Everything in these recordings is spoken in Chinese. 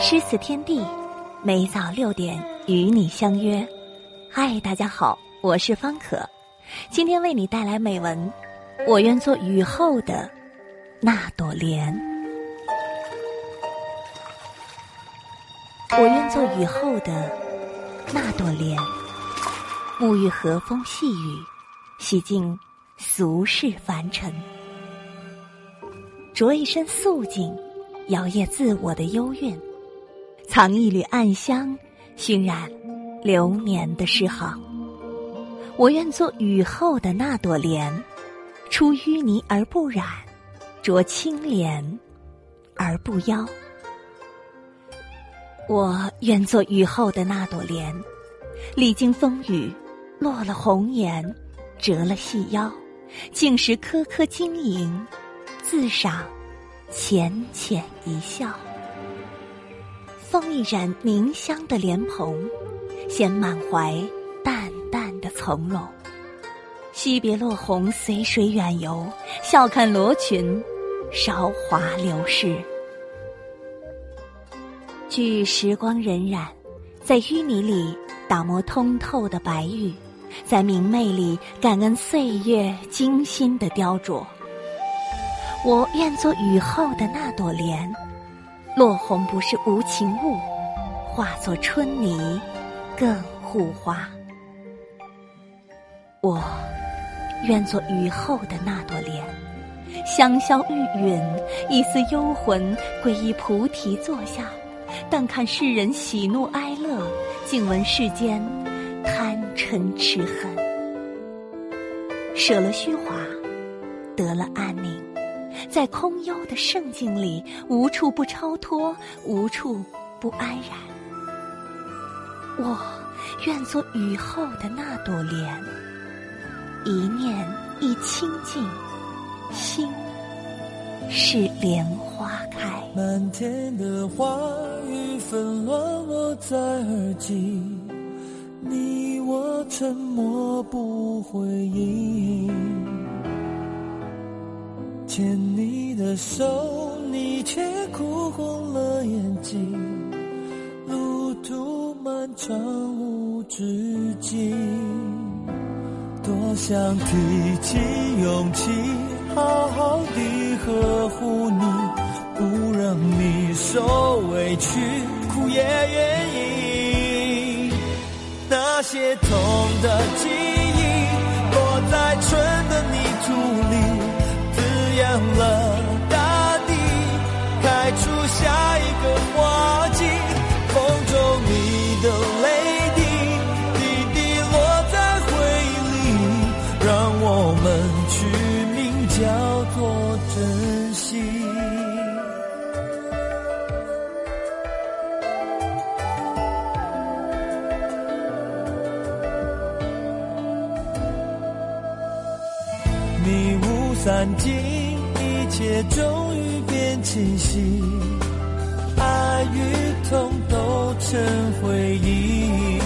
诗词天地，每早六点与你相约。嗨，大家好，我是方可，今天为你带来美文。我愿做雨后的那朵莲，我愿做雨后的那朵莲，沐浴和风细雨，洗净俗世凡尘，着一身素净，摇曳自我的幽韵，藏一缕暗香，熏染流年的诗行。我愿做雨后的那朵莲。出淤泥而不染，濯清涟而不妖。我愿做雨后的那朵莲，历经风雨，落了红颜，折了细腰，竟是颗颗晶莹，自赏浅浅一笑。风一盏凝香的莲蓬，显满怀淡淡的从容。惜别落红，随水远游，笑看罗裙，韶华流逝。据时光荏苒，在淤泥里打磨通透的白玉，在明媚里感恩岁月精心的雕琢。我愿做雨后的那朵莲，落红不是无情物，化作春泥更护花。我。愿做雨后的那朵莲，香消玉殒，一丝幽魂归依菩提坐下，但看世人喜怒哀乐，静闻世间嗔痴恨。舍了虚华，得了安宁，在空幽的圣境里，无处不超脱，无处不安然。我愿做雨后的那朵莲。一念一清净，心是莲花开。满天的话语纷乱落在耳际，沉默不回应。牵你的手，你却哭红了眼睛。路途漫长无止境。多想提起勇气，好好地呵护你，不让你受委屈，哭也愿。那些痛的记忆。散尽，一切终于变清晰，爱与痛都成回忆。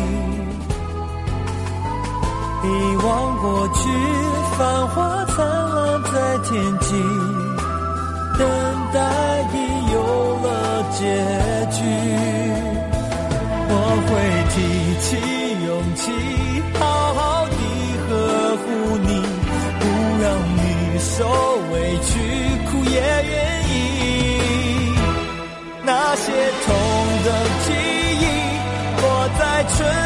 遗忘过去，繁华灿烂在天际，春。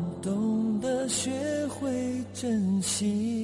珍惜。